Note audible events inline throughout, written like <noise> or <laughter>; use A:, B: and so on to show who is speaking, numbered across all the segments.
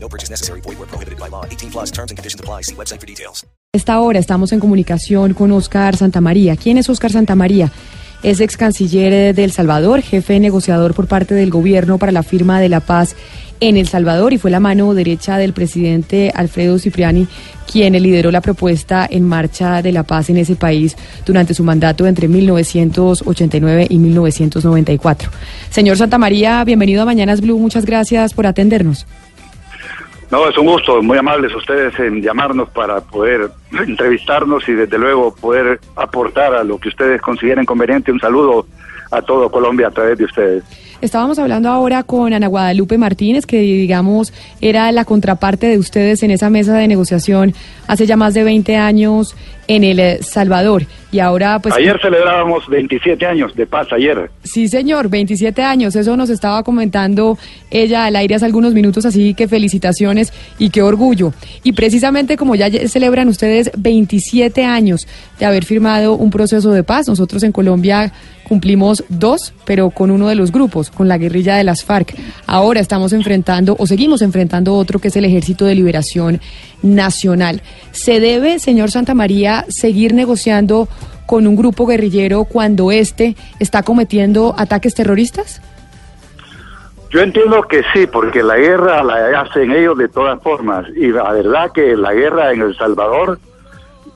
A: No purchase necessary. Void where prohibited by law. 18 plus terms and conditions apply. See website for details.
B: Esta hora estamos en comunicación con Oscar Santamaría. ¿Quién es Oscar Santamaría? Es ex canciller de El Salvador, jefe negociador por parte del gobierno para la firma de la paz en El Salvador y fue la mano derecha del presidente Alfredo Cipriani quien lideró la propuesta en marcha de la paz en ese país durante su mandato entre 1989 y 1994. Señor Santamaría, bienvenido a Mañanas Blue. Muchas gracias por atendernos.
C: No, es un gusto, muy amables ustedes en llamarnos para poder <clears throat> entrevistarnos y desde luego poder aportar a lo que ustedes consideren conveniente. Un saludo a todo Colombia a través de ustedes.
B: Estábamos hablando ahora con Ana Guadalupe Martínez, que digamos era la contraparte de ustedes en esa mesa de negociación hace ya más de 20 años en El Salvador. Y ahora pues...
C: Ayer celebrábamos 27 años de paz, ayer.
B: Sí, señor, 27 años. Eso nos estaba comentando ella al aire hace algunos minutos, así que felicitaciones y qué orgullo. Y precisamente como ya celebran ustedes 27 años de haber firmado un proceso de paz, nosotros en Colombia cumplimos dos, pero con uno de los grupos, con la guerrilla de las FARC. Ahora estamos enfrentando o seguimos enfrentando otro que es el Ejército de Liberación Nacional. ¿Se debe, señor Santamaría, seguir negociando con un grupo guerrillero cuando éste está cometiendo ataques terroristas?
C: Yo entiendo que sí, porque la guerra la hacen ellos de todas formas. Y la verdad que la guerra en El Salvador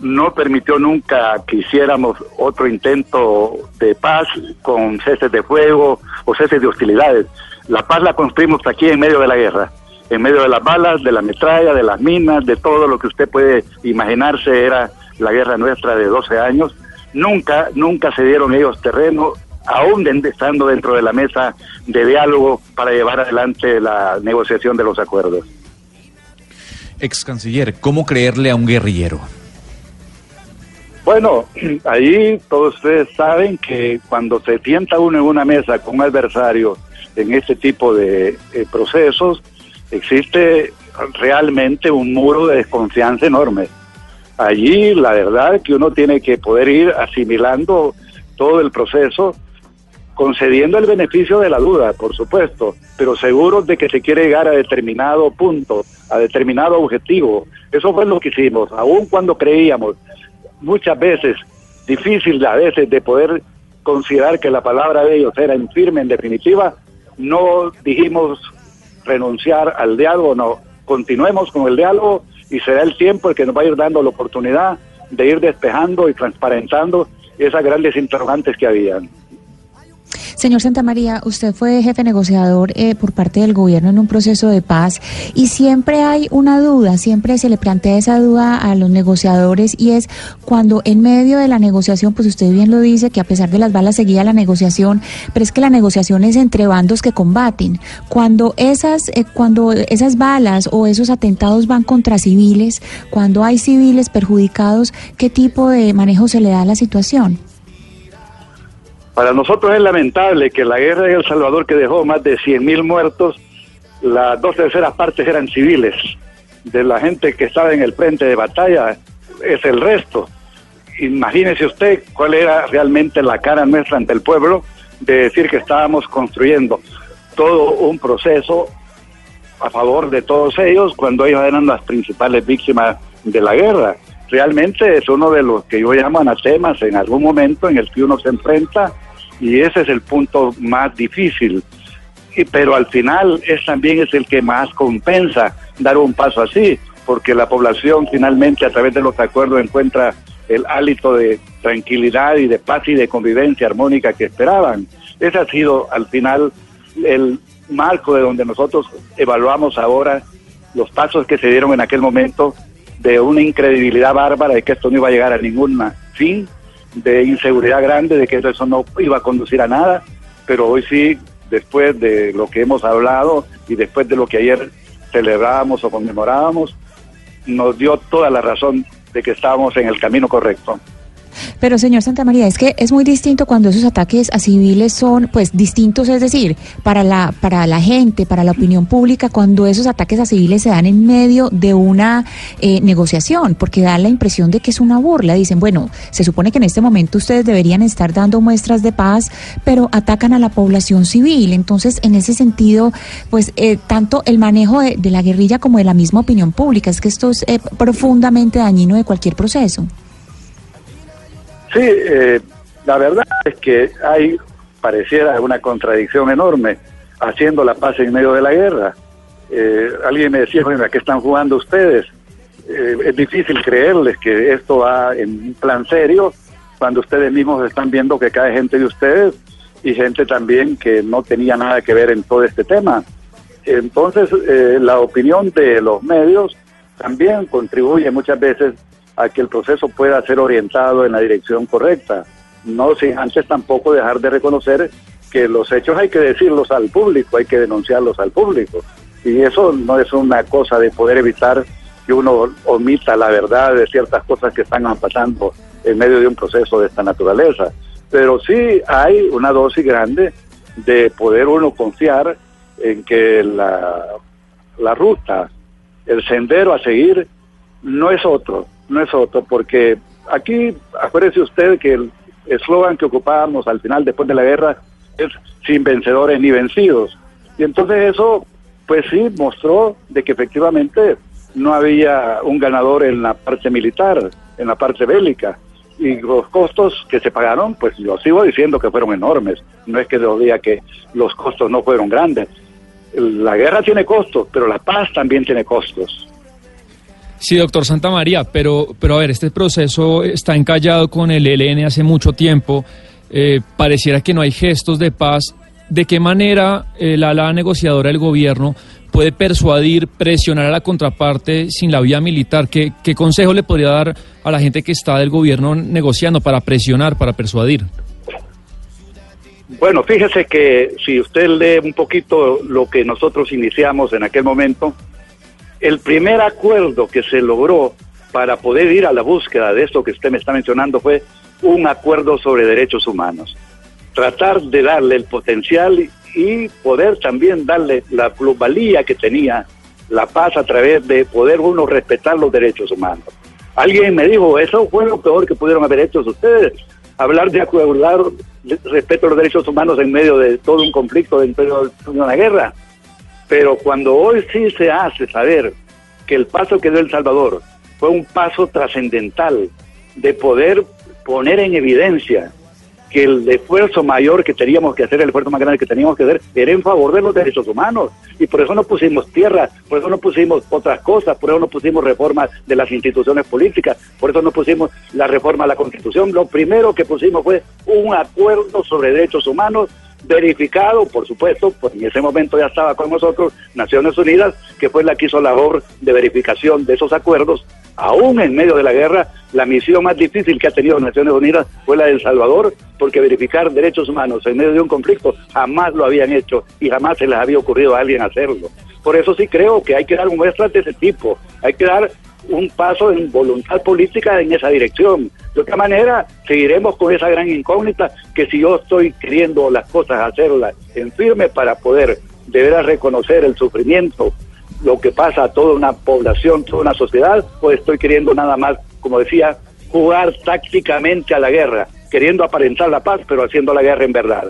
C: no permitió nunca que hiciéramos otro intento de paz con ceses de fuego o ceses de hostilidades. La paz la construimos aquí en medio de la guerra, en medio de las balas, de la metralla, de las minas, de todo lo que usted puede imaginarse era la guerra nuestra de 12 años. Nunca, nunca se dieron ellos terreno, aún estando dentro de la mesa de diálogo para llevar adelante la negociación de los acuerdos.
D: Ex canciller, ¿cómo creerle a un guerrillero?
C: Bueno, <clears throat> ahí todos ustedes saben que cuando se sienta uno en una mesa con un adversario en este tipo de eh, procesos, existe realmente un muro de desconfianza enorme. Allí la verdad que uno tiene que poder ir asimilando todo el proceso, concediendo el beneficio de la duda, por supuesto, pero seguro de que se quiere llegar a determinado punto, a determinado objetivo. Eso fue lo que hicimos, aun cuando creíamos muchas veces difícil a veces de poder considerar que la palabra de ellos era en firme, en definitiva, no dijimos renunciar al diálogo, no, continuemos con el diálogo y será el tiempo el que nos va a ir dando la oportunidad de ir despejando y transparentando esas grandes interrogantes que habían.
E: Señor Santamaría, usted fue jefe negociador eh, por parte del gobierno en un proceso de paz y siempre hay una duda, siempre se le plantea esa duda a los negociadores y es cuando en medio de la negociación, pues usted bien lo dice, que a pesar de las balas seguía la negociación, pero es que la negociación es entre bandos que combaten. Cuando esas, eh, cuando esas balas o esos atentados van contra civiles, cuando hay civiles perjudicados, ¿qué tipo de manejo se le da a la situación?
C: Para nosotros es lamentable que la guerra de El Salvador, que dejó más de 100.000 muertos, las dos terceras partes eran civiles. De la gente que estaba en el frente de batalla, es el resto. Imagínese usted cuál era realmente la cara nuestra ante el pueblo de decir que estábamos construyendo todo un proceso a favor de todos ellos cuando ellos eran las principales víctimas de la guerra. Realmente es uno de los que yo llamo anatemas en algún momento en el que uno se enfrenta y ese es el punto más difícil. Y, pero al final es también es el que más compensa dar un paso así, porque la población finalmente a través de los acuerdos encuentra el hálito de tranquilidad y de paz y de convivencia armónica que esperaban. Ese ha sido al final el marco de donde nosotros evaluamos ahora los pasos que se dieron en aquel momento de una incredibilidad bárbara de que esto no iba a llegar a ningún fin, de inseguridad grande, de que eso no iba a conducir a nada, pero hoy sí, después de lo que hemos hablado y después de lo que ayer celebrábamos o conmemorábamos, nos dio toda la razón de que estábamos en el camino correcto.
E: Pero señor Santa María, es que es muy distinto cuando esos ataques a civiles son pues distintos, es decir, para la para la gente, para la opinión pública, cuando esos ataques a civiles se dan en medio de una eh, negociación, porque da la impresión de que es una burla. Dicen, bueno, se supone que en este momento ustedes deberían estar dando muestras de paz, pero atacan a la población civil. Entonces, en ese sentido, pues eh, tanto el manejo de, de, la guerrilla como de la misma opinión pública, es que esto es eh, profundamente dañino de cualquier proceso.
C: Sí, eh, la verdad es que hay, pareciera una contradicción enorme, haciendo la paz en medio de la guerra. Eh, alguien me decía, bueno, ¿a qué están jugando ustedes? Eh, es difícil creerles que esto va en un plan serio cuando ustedes mismos están viendo que cae gente de ustedes y gente también que no tenía nada que ver en todo este tema. Entonces, la opinión de los medios también contribuye muchas veces a que el proceso pueda ser orientado en la dirección correcta. No sin antes tampoco dejar de reconocer que los hechos hay que decirlos al público, hay que denunciarlos al público. Y eso no es una cosa de poder evitar que uno omita la verdad de ciertas cosas que están pasando en medio de un proceso de esta naturaleza. Pero sí hay una dosis grande de poder uno confiar en que la, la ruta, el sendero a seguir, no es otro, no es otro, porque aquí, acuérdese usted que el eslogan que ocupábamos al final, después de la guerra, es sin vencedores ni vencidos. Y entonces eso, pues sí, mostró de que efectivamente no había un ganador en la parte militar, en la parte bélica. Y los costos que se pagaron, pues yo sigo diciendo que fueron enormes. No es que yo diga que los costos no fueron grandes. La guerra tiene costos, pero la paz también tiene costos.
D: Sí, doctor Santa María, pero, pero a ver, este proceso está encallado con el ELN hace mucho tiempo. Eh, pareciera que no hay gestos de paz. ¿De qué manera eh, la ala negociadora del gobierno puede persuadir, presionar a la contraparte sin la vía militar? ¿Qué, ¿Qué consejo le podría dar a la gente que está del gobierno negociando para presionar, para persuadir?
C: Bueno, fíjese que si usted lee un poquito lo que nosotros iniciamos en aquel momento, el primer acuerdo que se logró para poder ir a la búsqueda de esto que usted me está mencionando fue un acuerdo sobre derechos humanos. Tratar de darle el potencial y poder también darle la plusvalía que tenía la paz a través de poder uno respetar los derechos humanos. Alguien me dijo, eso fue lo peor que pudieron haber hecho ustedes, hablar de acordar respeto a los derechos humanos en medio de todo un conflicto, en medio de una guerra. Pero cuando hoy sí se hace saber que el paso que dio El Salvador fue un paso trascendental de poder poner en evidencia que el esfuerzo mayor que teníamos que hacer, el esfuerzo más grande que teníamos que hacer, era en favor de los derechos humanos. Y por eso no pusimos tierra, por eso no pusimos otras cosas, por eso no pusimos reformas de las instituciones políticas, por eso no pusimos la reforma a la Constitución. Lo primero que pusimos fue un acuerdo sobre derechos humanos verificado, por supuesto, pues en ese momento ya estaba con nosotros Naciones Unidas, que fue la que hizo la labor de verificación de esos acuerdos, aún en medio de la guerra, la misión más difícil que ha tenido Naciones Unidas fue la de El Salvador, porque verificar derechos humanos en medio de un conflicto jamás lo habían hecho y jamás se les había ocurrido a alguien hacerlo. Por eso sí creo que hay que dar muestras de ese tipo, hay que dar un paso en voluntad política en esa dirección. De otra manera, seguiremos con esa gran incógnita que si yo estoy queriendo las cosas hacerlas en firme para poder deber reconocer el sufrimiento, lo que pasa a toda una población, toda una sociedad, pues estoy queriendo nada más, como decía, jugar tácticamente a la guerra, queriendo aparentar la paz, pero haciendo la guerra en verdad.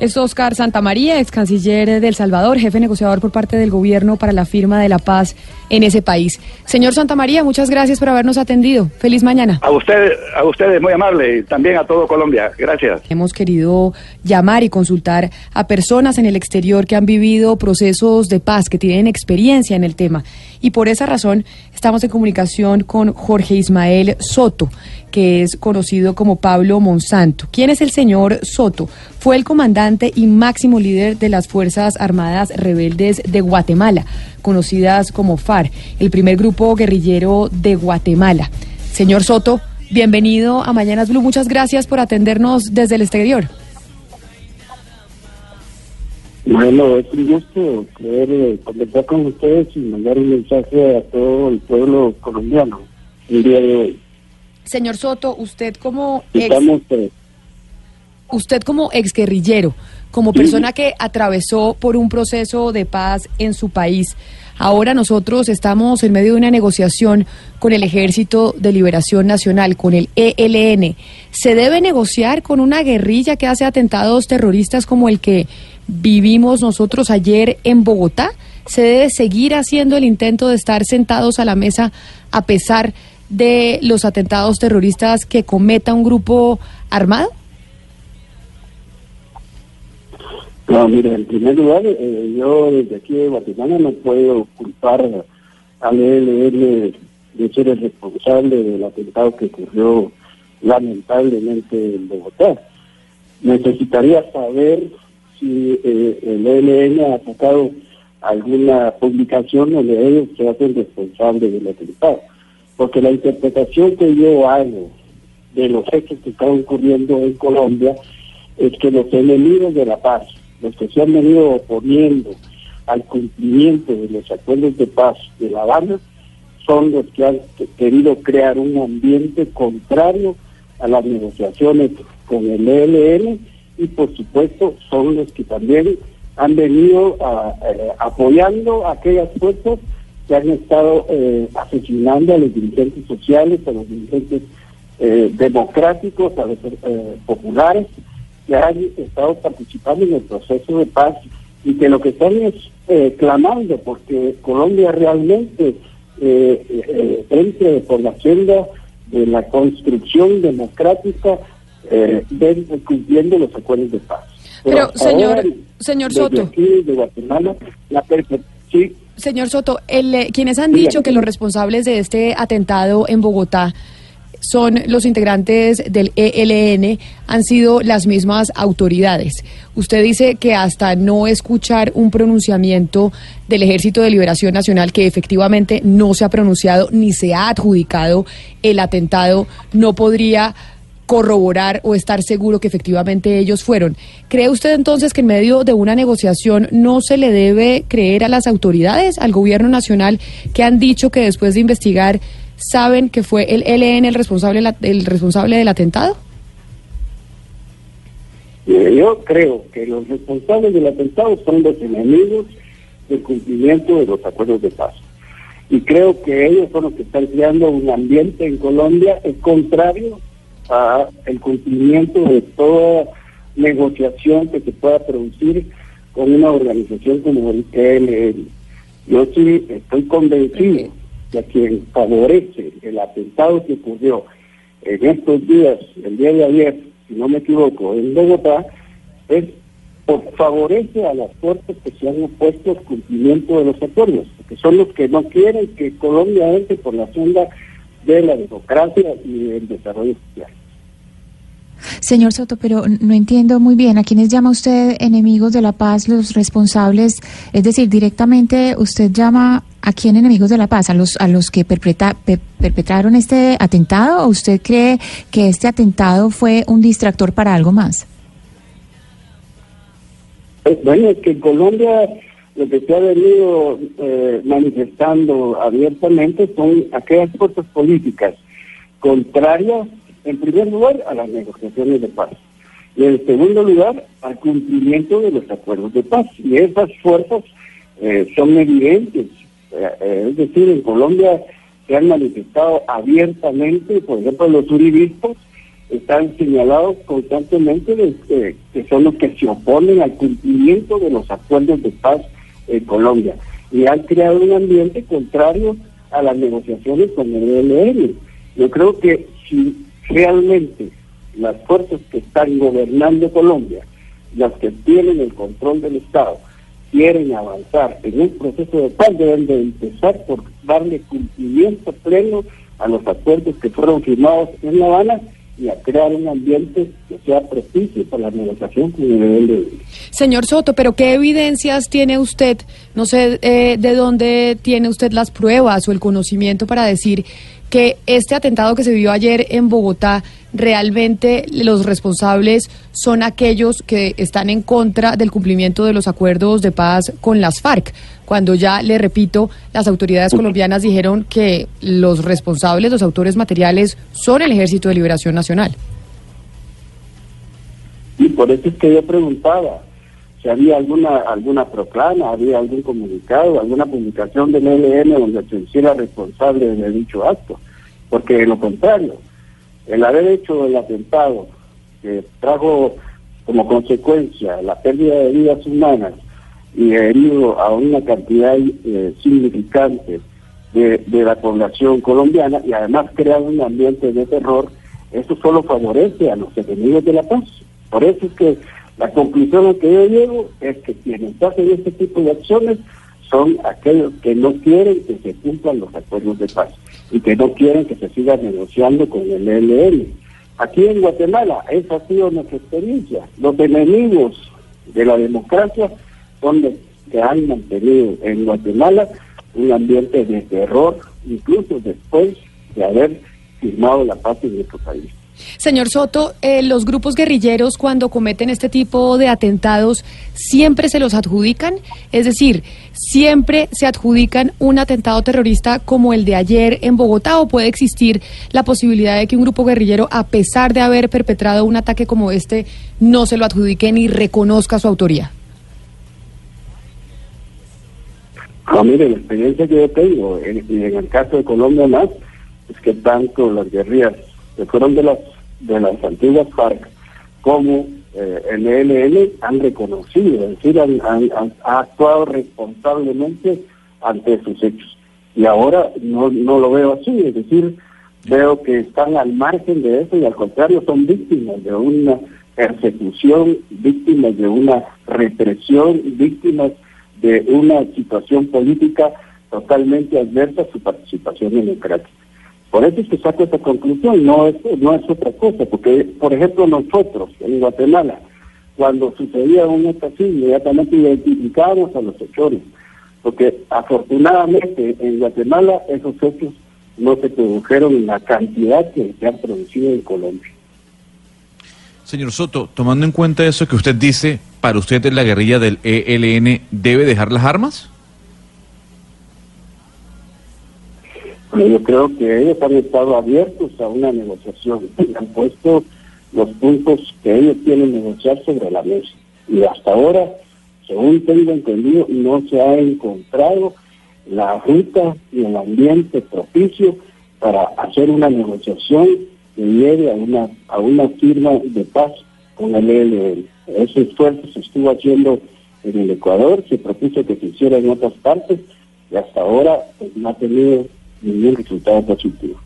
B: Es Oscar Santamaría, ex canciller de El Salvador, jefe negociador por parte del gobierno para la firma de la paz en ese país. Señor Santamaría, muchas gracias por habernos atendido. Feliz mañana.
C: A ustedes, a ustedes muy amable y también a todo Colombia. Gracias.
B: Hemos querido llamar y consultar a personas en el exterior que han vivido procesos de paz, que tienen experiencia en el tema. Y por esa razón estamos en comunicación con Jorge Ismael Soto que es conocido como Pablo Monsanto. ¿Quién es el señor Soto? Fue el comandante y máximo líder de las Fuerzas Armadas Rebeldes de Guatemala, conocidas como FARC, el primer grupo guerrillero de Guatemala. Señor Soto, bienvenido a Mañanas Blue. Muchas gracias por atendernos desde el exterior.
F: Bueno, es un gusto poder eh, conversar con ustedes y mandar un mensaje a todo el pueblo colombiano. el día de hoy.
B: Señor Soto, usted como ex,
F: eh,
B: usted como exguerrillero, como persona que atravesó por un proceso de paz en su país, ahora nosotros estamos en medio de una negociación con el Ejército de Liberación Nacional, con el ELN. ¿Se debe negociar con una guerrilla que hace atentados terroristas como el que vivimos nosotros ayer en Bogotá? ¿Se debe seguir haciendo el intento de estar sentados a la mesa a pesar de los atentados terroristas que cometa un grupo armado?
F: No, mire, en primer lugar, eh, yo desde aquí de Guatemala no puedo culpar al ELN de ser el responsable del atentado que ocurrió lamentablemente en Bogotá. Necesitaría saber si eh, el ELN ha sacado alguna publicación donde ellos se hacen responsables del atentado. Porque la interpretación que yo hago de los hechos que están ocurriendo en Colombia es que los enemigos de la paz, los que se han venido oponiendo al cumplimiento de los acuerdos de paz de La Habana, son los que han querido crear un ambiente contrario a las negociaciones con el ELN y por supuesto son los que también han venido a, eh, apoyando a aquellas fuerzas que han estado eh, asesinando a los dirigentes sociales, a los dirigentes eh, democráticos, a los eh, populares, que han estado participando en el proceso de paz y que lo que están es eh, clamando porque Colombia realmente eh, eh, entre por la senda de la construcción democrática ven- cumpliendo los acuerdos de paz.
B: Pero, señor- señor
F: desde
B: Soto.
F: aquí, de Guatemala, la perfe- sí,
B: Señor Soto, el, eh, quienes han dicho que los responsables de este atentado en Bogotá son los integrantes del ELN, han sido las mismas autoridades. Usted dice que hasta no escuchar un pronunciamiento del Ejército de Liberación Nacional, que efectivamente no se ha pronunciado ni se ha adjudicado el atentado, no podría corroborar o estar seguro que efectivamente ellos fueron. ¿Cree usted entonces que en medio de una negociación no se le debe creer a las autoridades, al gobierno nacional, que han dicho que después de investigar saben que fue el ELN el responsable, el responsable del atentado?
F: Yo creo que los responsables del atentado son los enemigos del cumplimiento de los acuerdos de paz. Y creo que ellos son los que están creando un ambiente en Colombia es contrario a el cumplimiento de toda negociación que se pueda producir con una organización como el ELN. Yo sí estoy convencido de que quien favorece el atentado que ocurrió en estos días, el día de ayer, si no me equivoco, en Bogotá, es favorece a las fuerzas que se han opuesto al cumplimiento de los acuerdos, que son los que no quieren que Colombia entre por la senda de la democracia y del desarrollo social.
E: Señor Soto, pero no entiendo muy bien, ¿a quiénes llama usted enemigos de la paz, los responsables? Es decir, directamente usted llama a quién enemigos de la paz, a los a los que perpetra- pe- perpetraron este atentado, o usted cree que este atentado fue un distractor para algo más?
F: Eh, Bueno, es que en Colombia lo que se ha venido eh, manifestando abiertamente son aquellas fuerzas políticas contrarias, en primer lugar, a las negociaciones de paz y en segundo lugar, al cumplimiento de los acuerdos de paz. Y esas fuerzas eh, son evidentes. Eh, eh, es decir, en Colombia se han manifestado abiertamente, por ejemplo, los uribistas están señalados constantemente de que, que son los que se oponen al cumplimiento de los acuerdos de paz en Colombia y han creado un ambiente contrario a las negociaciones con el ELN. Yo creo que si realmente las fuerzas que están gobernando Colombia, las que tienen el control del Estado, quieren avanzar en un proceso de paz, deben de empezar por darle cumplimiento pleno a los acuerdos que fueron firmados en La Habana y a crear un ambiente que sea propicio para la negociación con el nivel de...
B: Señor Soto, pero ¿qué evidencias tiene usted? No sé eh, de dónde tiene usted las pruebas o el conocimiento para decir que este atentado que se vio ayer en Bogotá, realmente los responsables son aquellos que están en contra del cumplimiento de los acuerdos de paz con las FARC, cuando ya, le repito, las autoridades colombianas dijeron que los responsables, los autores materiales, son el Ejército de Liberación Nacional.
F: Y por eso es que yo preguntaba si había alguna alguna proclama, había algún comunicado, alguna publicación del ELN donde se hiciera responsable de dicho acto. Porque de lo contrario, el haber hecho el atentado que trajo como consecuencia la pérdida de vidas humanas y herido a una cantidad eh, significante de, de la población colombiana y además crear un ambiente de terror, eso solo favorece a los enemigos de la paz. Por eso es que la conclusión a que yo llego es que quienes hacen este tipo de acciones son aquellos que no quieren que se cumplan los acuerdos de paz y que no quieren que se siga negociando con el ELN. Aquí en Guatemala, esa ha sido nuestra experiencia. Los enemigos de la democracia son los que han mantenido en Guatemala un ambiente de terror, incluso después de haber firmado la paz en nuestro país.
B: Señor Soto, eh, los grupos guerrilleros cuando cometen este tipo de atentados siempre se los adjudican, es decir, siempre se adjudican un atentado terrorista como el de ayer en Bogotá o puede existir la posibilidad de que un grupo guerrillero, a pesar de haber perpetrado un ataque como este, no se lo adjudique ni reconozca su autoría.
F: Ah, mire, la experiencia que yo tengo, en, en el caso de Colombia más, es que tanto las guerrillas que fueron de las de las antiguas FARC como eh, el ELN han reconocido, es decir, han, han, han actuado responsablemente ante sus hechos. Y ahora no, no lo veo así, es decir, veo que están al margen de eso y al contrario son víctimas de una persecución, víctimas de una represión, víctimas de una situación política totalmente adversa a su participación democrática. Por eso es que saco esta conclusión, no es, no es otra cosa, porque, por ejemplo, nosotros en Guatemala, cuando sucedía un hecho así, inmediatamente identificábamos a los hechores, porque afortunadamente en Guatemala esos hechos no se produjeron en la cantidad que se han producido en Colombia.
G: Señor Soto, tomando en cuenta eso que usted dice, ¿para usted la guerrilla del ELN debe dejar las armas?
F: Yo creo que ellos han estado abiertos a una negociación y han puesto los puntos que ellos quieren negociar sobre la mesa. Y hasta ahora, según tengo entendido, no se ha encontrado la ruta y el ambiente propicio para hacer una negociación que lleve a una, a una firma de paz con el ELN. Ese esfuerzo se estuvo haciendo en el Ecuador, se propuso que se hiciera en otras partes y hasta ahora pues, no ha tenido ningún resultado positivo.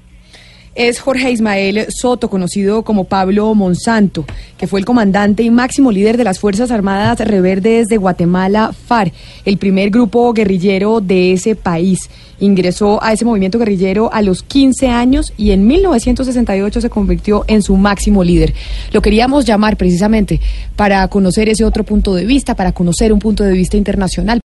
B: Es Jorge Ismael Soto, conocido como Pablo Monsanto, que fue el comandante y máximo líder de las Fuerzas Armadas Reverdes de Guatemala, FARC, el primer grupo guerrillero de ese país. Ingresó a ese movimiento guerrillero a los 15 años y en 1968 se convirtió en su máximo líder. Lo queríamos llamar precisamente para conocer ese otro punto de vista, para conocer un punto de vista internacional.